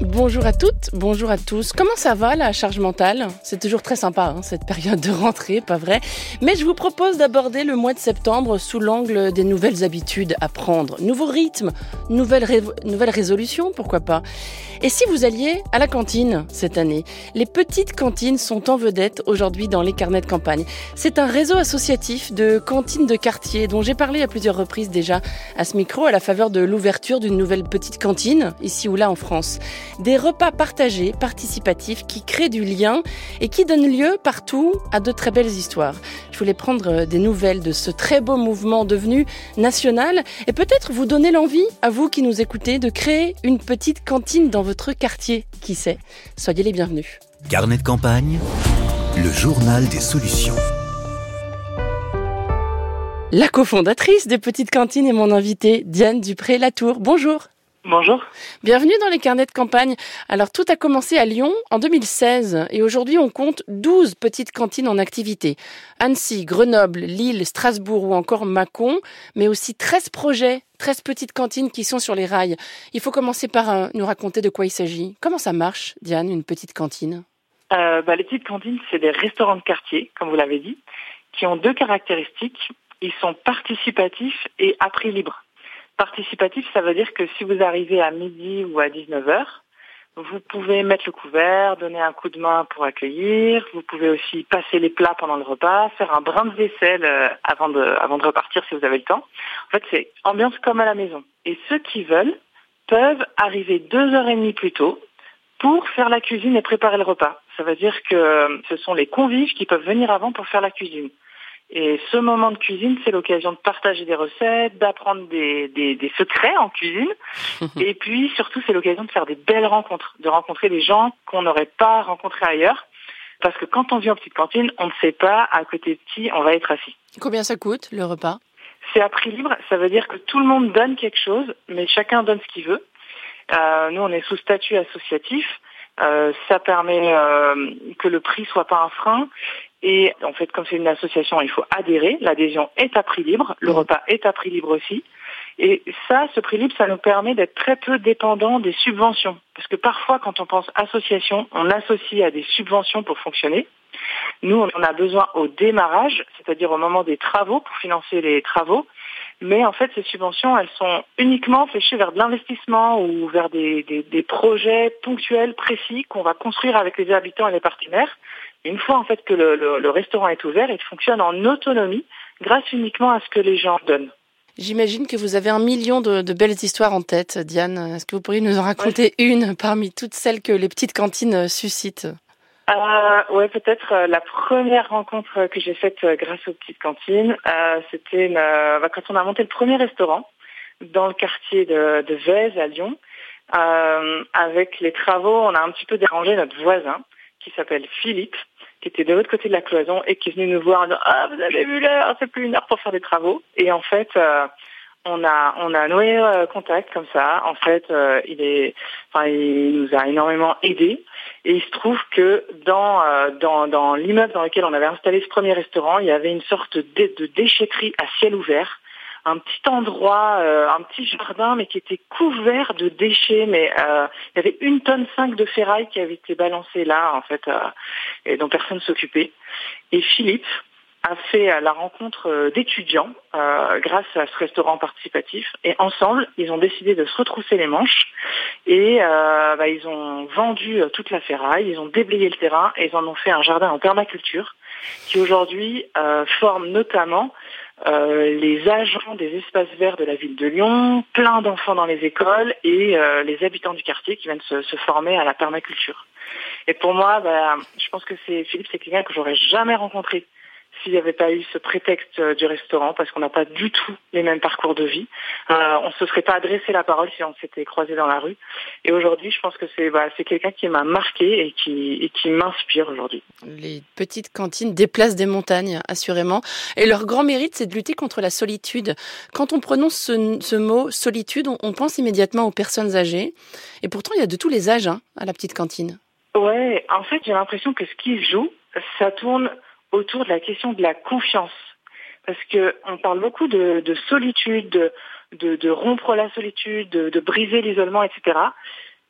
Bonjour à toutes, bonjour à tous. Comment ça va la charge mentale? C'est toujours très sympa hein, cette période de rentrée, pas vrai? Mais je vous propose d'aborder le mois de septembre sous l'angle des nouvelles habitudes à prendre. Nouveau rythme, nouvelles, nouvelles résolutions, pourquoi pas? Et si vous alliez à la cantine cette année? Les petites cantines sont en vedette aujourd'hui dans les carnets de campagne. C'est un réseau associatif de cantines de quartier dont j'ai parlé à plusieurs reprises déjà à ce micro à la faveur de l'ouverture d'une nouvelle petite cantine ici ou là en France. Des repas partagés, participatifs, qui créent du lien et qui donnent lieu partout à de très belles histoires. Je voulais prendre des nouvelles de ce très beau mouvement devenu national et peut-être vous donner l'envie, à vous qui nous écoutez, de créer une petite cantine dans votre quartier. Qui sait Soyez les bienvenus. Carnet de campagne, le journal des solutions. La cofondatrice des Petites Cantines est mon invitée, Diane Dupré-Latour. Bonjour. Bonjour. Bienvenue dans les carnets de campagne. Alors tout a commencé à Lyon en 2016 et aujourd'hui on compte 12 petites cantines en activité. Annecy, Grenoble, Lille, Strasbourg ou encore Mâcon, mais aussi 13 projets, 13 petites cantines qui sont sur les rails. Il faut commencer par euh, nous raconter de quoi il s'agit. Comment ça marche, Diane, une petite cantine? Euh, bah, Les petites cantines, c'est des restaurants de quartier, comme vous l'avez dit, qui ont deux caractéristiques. Ils sont participatifs et à prix libre. Participatif, ça veut dire que si vous arrivez à midi ou à 19h, vous pouvez mettre le couvert, donner un coup de main pour accueillir. Vous pouvez aussi passer les plats pendant le repas, faire un brin de vaisselle euh, avant de, avant de repartir si vous avez le temps. En fait, c'est ambiance comme à la maison. Et ceux qui veulent peuvent arriver deux heures et demie plus tôt pour faire la cuisine et préparer le repas. Ça veut dire que ce sont les convives qui peuvent venir avant pour faire la cuisine. Et ce moment de cuisine, c'est l'occasion de partager des recettes, d'apprendre des, des, des, secrets en cuisine. et puis surtout, c'est l'occasion de faire des belles rencontres, de rencontrer des gens qu'on n'aurait pas rencontrés ailleurs. Parce que quand on vit en petite cantine, on ne sait pas à côté de qui on va être assis. Combien ça coûte le repas? C'est à prix libre. Ça veut dire que tout le monde donne quelque chose, mais chacun donne ce qu'il veut. Euh, nous, on est sous statut associatif. Euh, ça permet euh, que le prix soit pas un frein et en fait, comme c'est une association, il faut adhérer. L'adhésion est à prix libre, le repas est à prix libre aussi. Et ça, ce prix libre, ça nous permet d'être très peu dépendants des subventions. Parce que parfois, quand on pense association, on associe à des subventions pour fonctionner. Nous, on a besoin au démarrage, c'est-à-dire au moment des travaux, pour financer les travaux. Mais en fait, ces subventions, elles sont uniquement fléchées vers de l'investissement ou vers des, des, des projets ponctuels, précis, qu'on va construire avec les habitants et les partenaires. Une fois en fait que le, le, le, restaurant est ouvert, il fonctionne en autonomie grâce uniquement à ce que les gens donnent. J'imagine que vous avez un million de, de, belles histoires en tête, Diane. Est-ce que vous pourriez nous en raconter ouais. une parmi toutes celles que les petites cantines suscitent euh, ouais, peut-être euh, la première rencontre que j'ai faite euh, grâce aux petites cantines, euh, c'était bah, quand on a monté le premier restaurant dans le quartier de, de Vèze à Lyon. Euh, avec les travaux, on a un petit peu dérangé notre voisin qui s'appelle Philippe, qui était de l'autre côté de la cloison et qui est venu nous voir en disant Ah, vous avez vu l'heure, c'est plus une heure pour faire des travaux. Et en fait, euh, on a on a noué euh, contact comme ça. En fait, euh, il est, enfin, il nous a énormément aidé. Et il se trouve que dans dans dans l'immeuble dans lequel on avait installé ce premier restaurant, il y avait une sorte de déchetterie à ciel ouvert un petit endroit, euh, un petit jardin, mais qui était couvert de déchets. Mais euh, il y avait une tonne cinq de ferraille qui avait été balancée là, en fait, euh, et dont personne ne s'occupait. Et Philippe a fait la rencontre d'étudiants grâce à ce restaurant participatif. Et ensemble, ils ont décidé de se retrousser les manches et bah, ils ont vendu toute la ferraille, ils ont déblayé le terrain et ils en ont fait un jardin en permaculture qui aujourd'hui forme notamment euh, les agents des espaces verts de la ville de Lyon, plein d'enfants dans les écoles et euh, les habitants du quartier qui viennent se, former à la permaculture. Et pour moi, bah, je pense que c'est Philippe, c'est quelqu'un que j'aurais jamais rencontré s'il n'y avait pas eu ce prétexte du restaurant, parce qu'on n'a pas du tout les mêmes parcours de vie. Euh, on se serait pas adressé la parole si on s'était croisé dans la rue. Et aujourd'hui, je pense que c'est bah, quelqu'un qui m'a marqué et qui, et qui m'inspire aujourd'hui. Les petites cantines déplacent des montagnes, assurément. Et leur grand mérite, c'est de lutter contre la solitude. Quand on prononce ce, ce mot solitude, on, on, pense immédiatement aux personnes âgées. Et pourtant, il y a de tous les âges hein, à la petite cantine. Ouais, en fait, j'ai l'impression que ce qui joue, ça tourne autour de la question de la confiance. Parce que on parle beaucoup de, solitude, de, de, rompre la solitude, de, briser l'isolement, etc.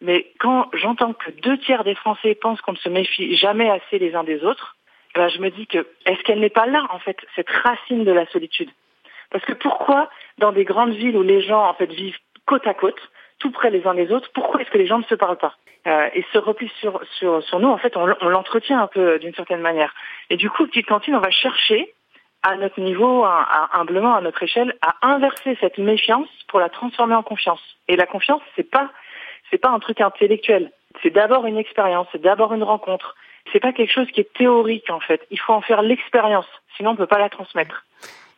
Mais quand j'entends que deux tiers des Français pensent qu'on ne se méfie jamais assez les uns des autres, ben je me dis que est-ce qu'elle n'est pas là en fait cette racine de la solitude? Parce que pourquoi dans des grandes villes où les gens en fait vivent côte à côte, tout près les uns des autres, pourquoi est-ce que les gens ne se parlent pas euh, Et ce repli sur, sur, sur nous, en fait, on, l'entretient un peu d'une certaine manière. Et du coup, petite cantine, on va chercher à notre niveau, humblement à notre échelle, à inverser cette méfiance pour la transformer en confiance. Et la confiance, c'est pas c'est pas un truc intellectuel. C'est d'abord une expérience, c'est d'abord une rencontre. C'est pas quelque chose qui est théorique en fait. Il faut en faire l'expérience, sinon on peut pas la transmettre.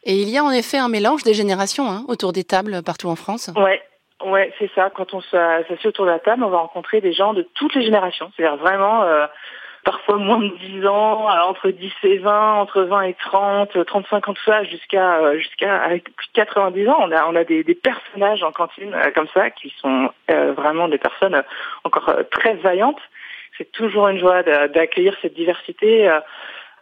Et il y a en effet un mélange des générations hein, autour des tables partout en France. Ouais, Ouais, c'est ça. Quand on s'assied autour de la table, on va rencontrer des gens de toutes les générations. C'est-à-dire vraiment euh, parfois moins de 10 ans, euh, entre 10 et 20, entre 20 et 30, 35 ans de ça, jusqu'à euh, jusqu'à 90 ans. On a on a des, des personnages en cantine comme ça qui sont vraiment des personnes encore très vaillantes. C'est toujours une joie d'accueillir cette diversité.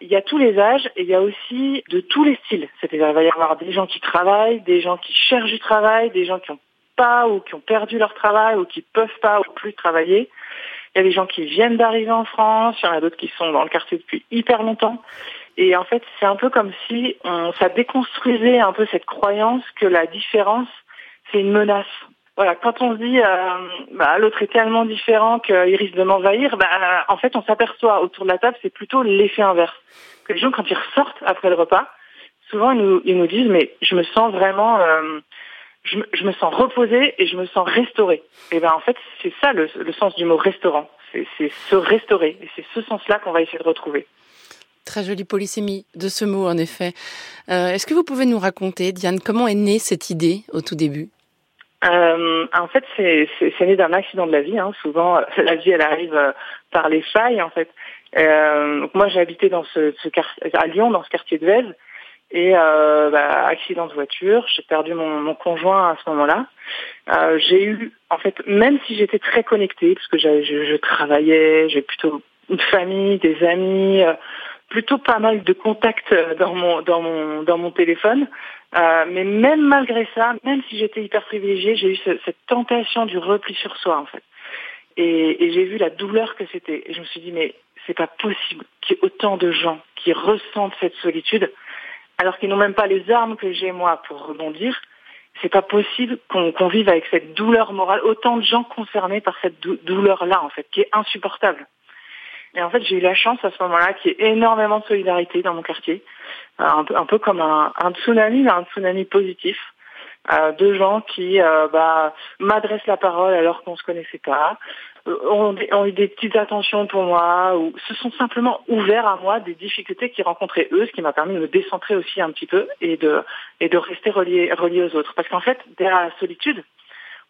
Il y a tous les âges et il y a aussi de tous les styles. C'est-à-dire il va y avoir des gens qui travaillent, des gens qui cherchent du travail, des gens qui ont ou qui ont perdu leur travail ou qui peuvent pas ou plus travailler. Il y a des gens qui viennent d'arriver en France, il y en a d'autres qui sont dans le quartier depuis hyper longtemps. Et en fait, c'est un peu comme si on, ça déconstruisait un peu cette croyance que la différence, c'est une menace. Voilà, quand on se dit euh, bah, l'autre est tellement différent qu'il risque de m'envahir, bah, en fait, on s'aperçoit autour de la table, c'est plutôt l'effet inverse. Que les gens, quand ils ressortent après le repas, souvent ils nous, ils nous disent mais je me sens vraiment euh, je me, je me, sens reposée et je me sens restaurée. Et ben en fait, c'est ça le, le, sens du mot restaurant. C'est se restaurer. Et c'est ce sens-là qu'on va essayer de retrouver. Très jolie polysémie de ce mot, en effet. Euh, Est-ce que vous pouvez nous raconter, Diane, comment est née cette idée au tout début? Euh, en fait, c'est né d'un accident de la vie. Hein. Souvent, la vie, elle arrive euh, par les failles, en fait. Euh, donc moi, j'ai habité dans ce, ce à Lyon, dans ce quartier de Vèze, et euh, bah, accident de voiture, j'ai perdu mon, mon, conjoint à ce moment-là. Euh, j'ai eu, en fait, même si j'étais très connectée, parce que je, je, travaillais, j'ai plutôt une famille, des amis, euh, plutôt pas mal de contacts dans mon dans mon dans mon téléphone. Euh, mais même malgré ça, même si j'étais hyper privilégiée, j'ai eu cette tentation du repli sur soi, en fait. Et, et j'ai vu la douleur que c'était. Et je me suis dit, mais c'est pas possible qu'il y ait autant de gens qui ressentent cette solitude alors qu'ils n'ont même pas les armes que j'ai moi pour rebondir. C'est pas possible qu'on vive avec cette douleur morale, autant de gens concernés par cette douleur-là, en fait, qui est insupportable. Et en fait, j'ai eu la chance à ce moment-là qu'il y ait énormément de solidarité dans mon quartier, euh, un peu, un peu comme un, un tsunami, mais un tsunami positif, euh, de gens qui euh, bah, m'adressent la parole alors qu'on se connaissait pas, euh, ont, eu des petites attentions pour moi, ou se sont simplement ouverts à moi des difficultés qu'ils rencontraient eux, ce qui m'a permis de me décentrer aussi un petit peu et de rester relié aux autres. Parce qu'en fait, derrière la solitude,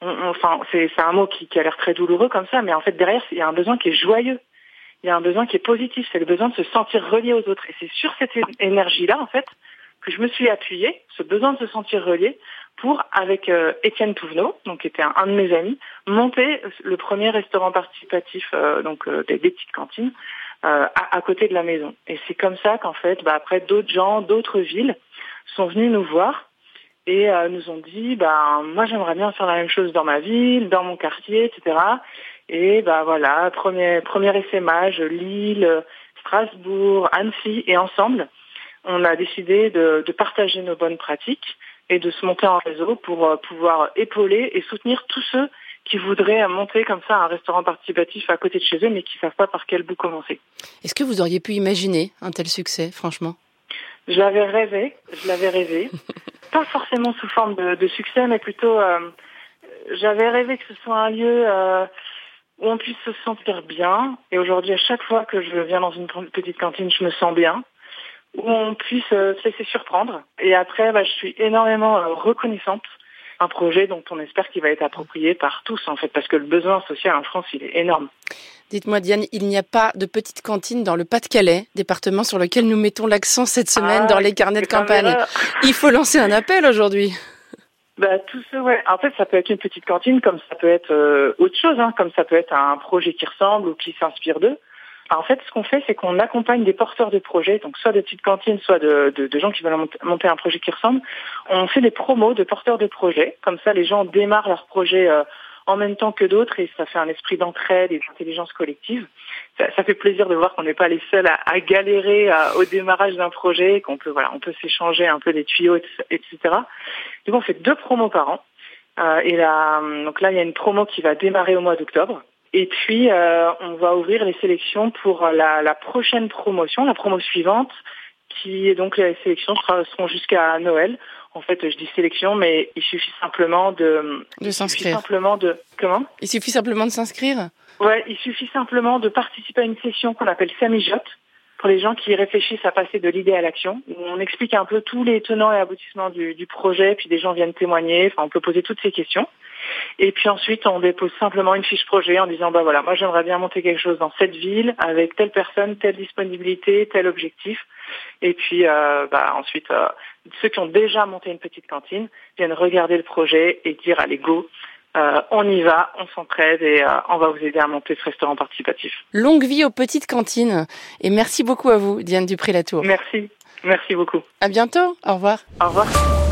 enfin c'est un mot qui, qui a l'air très douloureux comme ça, mais en fait derrière il y a un besoin qui est joyeux. Il y a un besoin qui est positif, c'est le besoin de se sentir relié aux autres. Et c'est sur cette énergie-là, en fait, que je me suis appuyée, ce besoin de se sentir relié, pour, avec euh, Étienne Touvenot, donc qui était un, de mes amis, monter le premier restaurant participatif, euh, donc euh, des, petites cantines, à, à, côté de la maison. Et c'est comme ça qu'en fait, bah, après, d'autres gens, d'autres villes sont venus nous voir et nous ont dit, bah, moi j'aimerais bien faire la même chose dans ma ville, dans mon quartier, etc. Et bah voilà, premier, premier essaimage, Lille, Strasbourg, Annecy, et ensemble, on a décidé de, de partager nos bonnes pratiques et de se monter en réseau pour euh, pouvoir épauler et soutenir tous ceux qui voudraient monter comme ça un restaurant participatif à côté de chez eux, mais qui ne savent pas par quel bout commencer. Est-ce que vous auriez pu imaginer un tel succès, franchement? Je l'avais rêvé, je l'avais rêvé. pas forcément sous forme de, succès, mais plutôt, euh, j'avais rêvé que ce soit un lieu euh, où on puisse se sentir bien. Et aujourd'hui, à chaque fois que je viens dans une petite cantine, je me sens bien où on puisse euh, se laisser surprendre. Et après, bah, je suis énormément euh, reconnaissante un projet dont on espère qu'il va être approprié par tous, en fait, parce que le besoin social en France, il est énorme. Dites-moi, Diane, il n'y a pas de petite cantine dans le Pas-de-Calais, département sur lequel nous mettons l'accent cette semaine ah, dans les carnets de campagne. Il faut lancer un appel aujourd'hui. Bah, tout ça, ouais. En fait, ça peut être une petite cantine, comme ça peut être euh, autre chose, hein, comme ça peut être un projet qui ressemble ou qui s'inspire d'eux. En fait, ce qu'on fait, c'est qu'on accompagne des porteurs de projets, donc soit des petites cantines, soit de, de, de gens qui veulent monter un projet qui ressemble. On fait des promos de porteurs de projets. Comme ça, les gens démarrent leur projet euh, en même temps que d'autres et ça fait un esprit d'entraide et d'intelligence collective. Ça, fait plaisir de voir qu'on n'est pas les seuls à, galérer au démarrage d'un projet, qu'on peut voilà, peut s'échanger un peu des tuyaux, etc. Donc on fait deux promos par an. Euh, et là, donc là, il y a une promo qui va démarrer au mois d'octobre. Et puis, euh, on va ouvrir les sélections pour la, la, prochaine promotion, la promo suivante, qui est donc les sélections seront jusqu'à Noël. En fait, je dis sélection, mais il suffit simplement de de s'inscrire. Simplement de comment? Il suffit simplement de s'inscrire? Ouais, il suffit simplement de participer à une session qu'on appelle Samijote pour les gens qui réfléchissent à passer de l'idée à l'action. On explique un peu tous les tenants et aboutissements du, du projet, puis des gens viennent témoigner. Enfin, on peut poser toutes ces questions. Et puis ensuite, on dépose simplement une fiche projet en disant, bah voilà, moi j'aimerais bien monter quelque chose dans cette ville avec telle personne, telle disponibilité, tel objectif. Et puis euh, bah, ensuite, euh, ceux qui ont déjà monté une petite cantine viennent regarder le projet et dire, allez go, euh, on y va, on s'entraide et on va vous aider à monter ce restaurant participatif. Longue vie aux petites cantines. Et merci beaucoup à vous, Diane Dupré-Latour. Merci. Merci beaucoup. À bientôt. Au revoir. Au revoir.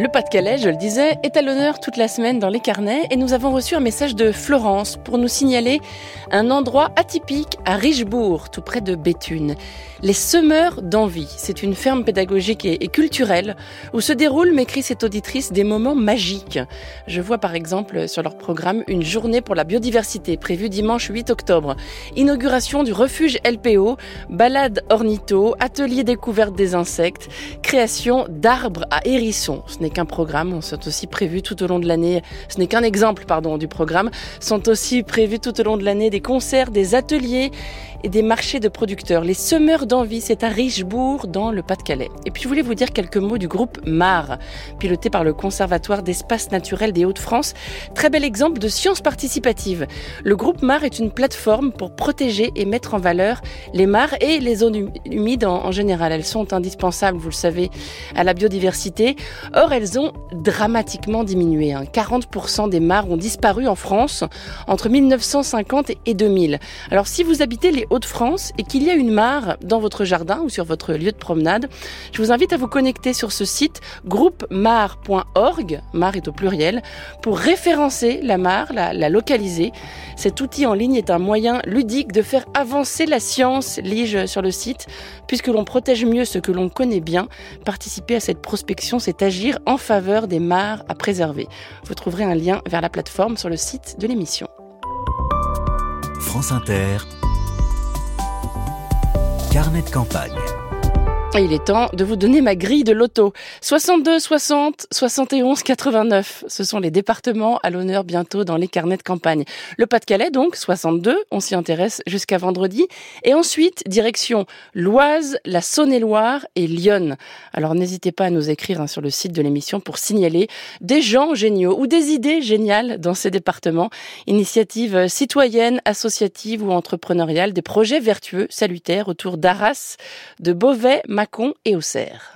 Le Pas-de-Calais, je le disais, est à l'honneur toute la semaine dans les carnets et nous avons reçu un message de Florence pour nous signaler un endroit atypique à Richebourg, tout près de Béthune. Les Semeurs d'Envie, c'est une ferme pédagogique et, culturelle où se déroulent, m'écrit cette auditrice, des moments magiques. Je vois par exemple sur leur programme une journée pour la biodiversité prévue dimanche 8 octobre, inauguration du refuge LPO, balade ornitho, atelier découverte des insectes, création d'arbres à hérissons n'est qu'un programme, sont aussi prévus tout au long de l'année, ce n'est qu'un exemple, pardon, du programme, sont aussi prévus tout au long de l'année des concerts, des ateliers et des marchés de producteurs. Les semeurs d'envie, c'est à Richebourg, dans le Pas-de-Calais. Et puis je voulais vous dire quelques mots du groupe MAR, piloté par le Conservatoire d'espaces naturels des Hauts-de-France. Très bel exemple de science participative. Le groupe MAR est une plateforme pour protéger et mettre en valeur les mares et les zones humides en, général. Elles sont indispensables, vous le savez, à la biodiversité. Or, elles ont dramatiquement diminué. 40% hein. des mares ont disparu en France entre 1950 et 2000. Alors si vous habitez les Hauts-de-France et qu'il y a une mare dans votre jardin ou sur votre lieu de promenade, je vous invite à vous connecter sur ce site groupemar.org, mare est au pluriel, pour référencer la mare, la, la localiser. Cet outil en ligne est un moyen ludique de faire avancer la science, lis-je sur le site, puisque l'on protège mieux ce que l'on connaît bien. Participer à cette prospection, c'est agir en faveur des mares à préserver. Vous trouverez un lien vers la plateforme sur le site de l'émission. France Inter, Carnet de campagne. Il est temps de vous donner ma grille de loto. 62, 60, 71, 89. Ce sont les départements à l'honneur bientôt dans les carnets de campagne. Le Pas-de-Calais, donc, 62. On s'y intéresse jusqu'à vendredi. Et ensuite, direction l'Oise, la Saône-et-Loire et Lyon. Alors, n'hésitez pas à nous écrire hein, sur le site de l'émission pour signaler des gens géniaux ou des idées géniales dans ces départements. Initiatives citoyennes, associatives ou entrepreneuriales, des projets vertueux, salutaires autour d'Arras, de Beauvais, Mâcon et Auxerre.